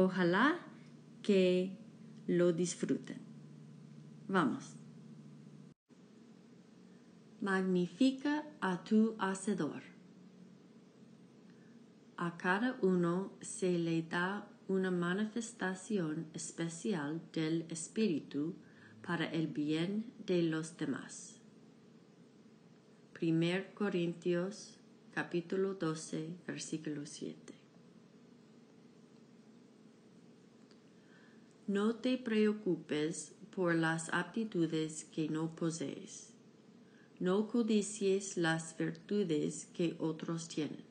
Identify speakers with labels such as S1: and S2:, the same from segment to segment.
S1: Ojalá que lo disfruten. Vamos. Magnifica a tu Hacedor. A cada uno se le da una manifestación especial del Espíritu para el bien de los demás. 1 Corintios capítulo 12 versículo 7. No te preocupes por las aptitudes que no posees. No codicies las virtudes que otros tienen.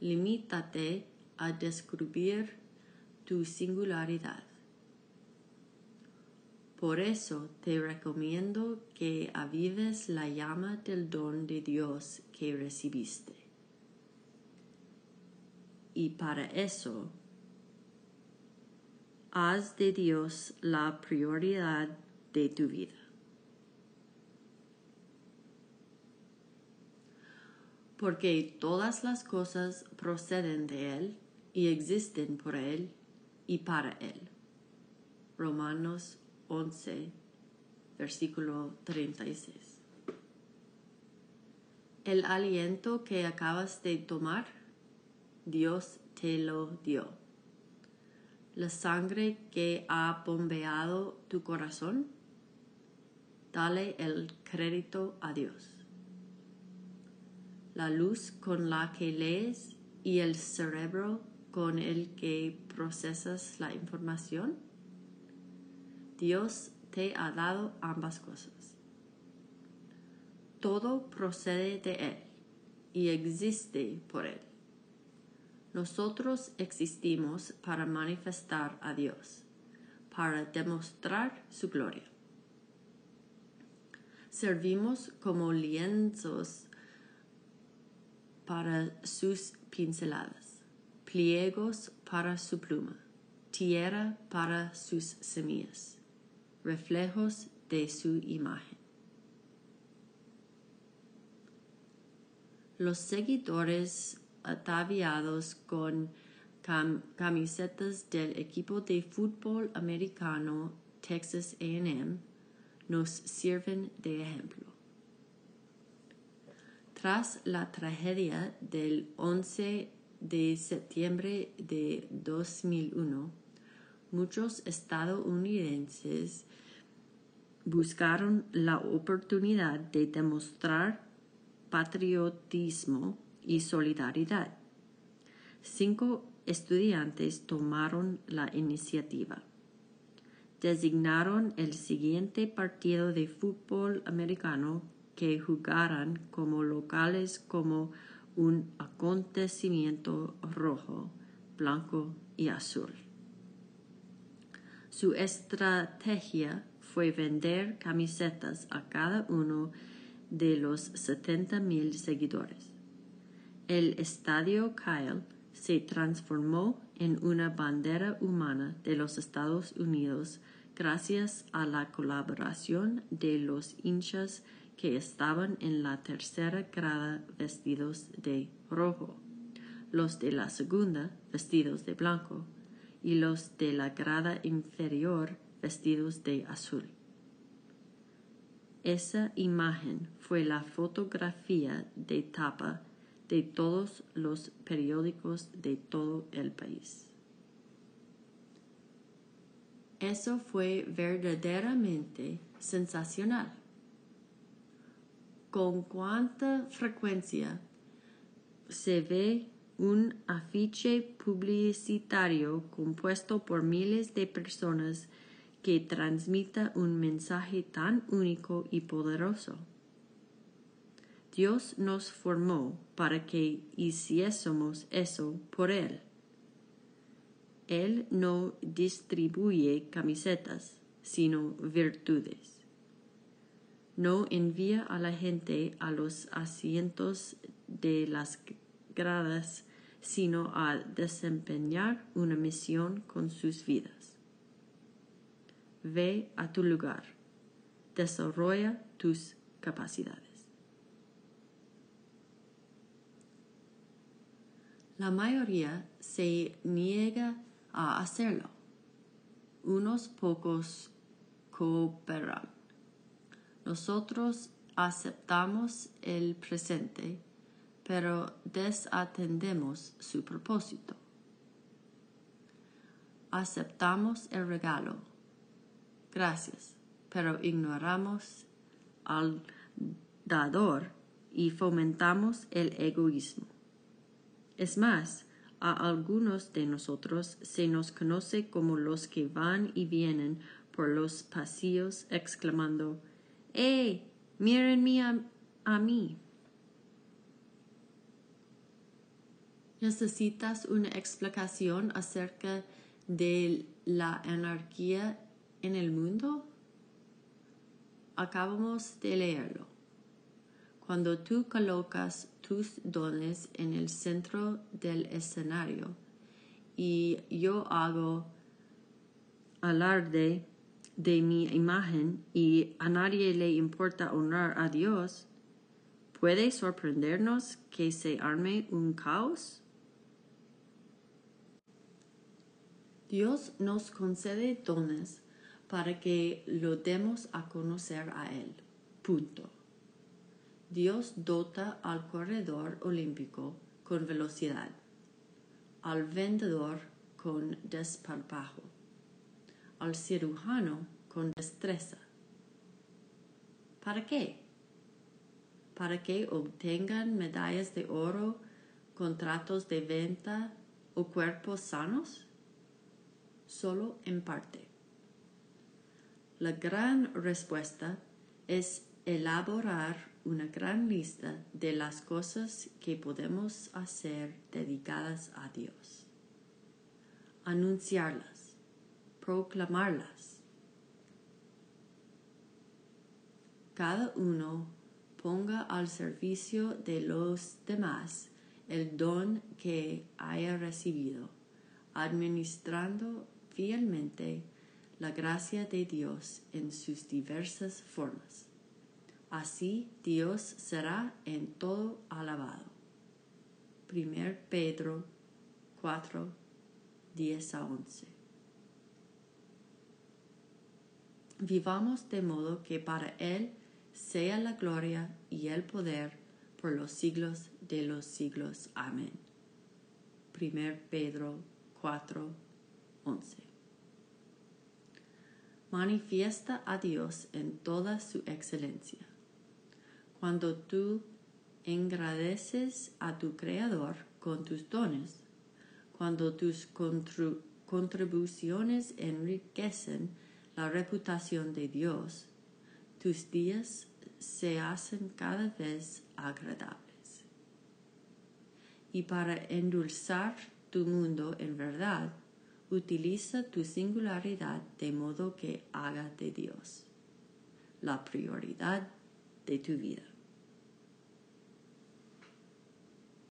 S1: Limítate a descubrir tu singularidad. Por eso te recomiendo que avives la llama del don de Dios que recibiste. Y para eso haz de Dios la prioridad de tu vida. Porque todas las cosas proceden de Él y existen por Él y para Él. Romanos 11, versículo 36. El aliento que acabas de tomar, Dios te lo dio la sangre que ha bombeado tu corazón, dale el crédito a Dios. La luz con la que lees y el cerebro con el que procesas la información, Dios te ha dado ambas cosas. Todo procede de Él y existe por Él. Nosotros existimos para manifestar a Dios, para demostrar su gloria. Servimos como lienzos para sus pinceladas, pliegos para su pluma, tierra para sus semillas, reflejos de su imagen. Los seguidores ataviados con camisetas del equipo de fútbol americano Texas AM nos sirven de ejemplo. Tras la tragedia del 11 de septiembre de 2001, muchos estadounidenses buscaron la oportunidad de demostrar patriotismo y solidaridad. Cinco estudiantes tomaron la iniciativa. Designaron el siguiente partido de fútbol americano que jugaran como locales como un acontecimiento rojo, blanco y azul. Su estrategia fue vender camisetas a cada uno de los 70 mil seguidores. El estadio Kyle se transformó en una bandera humana de los Estados Unidos gracias a la colaboración de los hinchas que estaban en la tercera grada vestidos de rojo, los de la segunda vestidos de blanco y los de la grada inferior vestidos de azul. Esa imagen fue la fotografía de tapa de todos los periódicos de todo el país. Eso fue verdaderamente sensacional. Con cuánta frecuencia se ve un afiche publicitario compuesto por miles de personas que transmita un mensaje tan único y poderoso. Dios nos formó para que hiciésemos eso por Él. Él no distribuye camisetas, sino virtudes. No envía a la gente a los asientos de las gradas, sino a desempeñar una misión con sus vidas. Ve a tu lugar. Desarrolla tus capacidades. La mayoría se niega a hacerlo. Unos pocos cooperan. Nosotros aceptamos el presente, pero desatendemos su propósito. Aceptamos el regalo. Gracias, pero ignoramos al dador y fomentamos el egoísmo. Es más, a algunos de nosotros se nos conoce como los que van y vienen por los pasillos exclamando ¡Eh! Mírenme a, a mí. ¿Necesitas una explicación acerca de la anarquía en el mundo? Acabamos de leerlo. Cuando tú colocas tus dones en el centro del escenario y yo hago alarde de mi imagen y a nadie le importa honrar a Dios, ¿puede sorprendernos que se arme un caos? Dios nos concede dones para que lo demos a conocer a Él. Punto. Dios dota al corredor olímpico con velocidad, al vendedor con desparpajo, al cirujano con destreza. ¿Para qué? ¿Para que obtengan medallas de oro, contratos de venta o cuerpos sanos? Solo en parte. La gran respuesta es elaborar una gran lista de las cosas que podemos hacer dedicadas a Dios. Anunciarlas, proclamarlas. Cada uno ponga al servicio de los demás el don que haya recibido, administrando fielmente la gracia de Dios en sus diversas formas. Así Dios será en todo alabado. 1 Pedro 4, 10 a 11. Vivamos de modo que para Él sea la gloria y el poder por los siglos de los siglos. Amén. 1 Pedro 4, 11. Manifiesta a Dios en toda su excelencia cuando tú engradeces a tu Creador con tus dones, cuando tus contribuciones enriquecen la reputación de Dios, tus días se hacen cada vez agradables. Y para endulzar tu mundo en verdad, utiliza tu singularidad de modo que haga de Dios la prioridad de tu vida.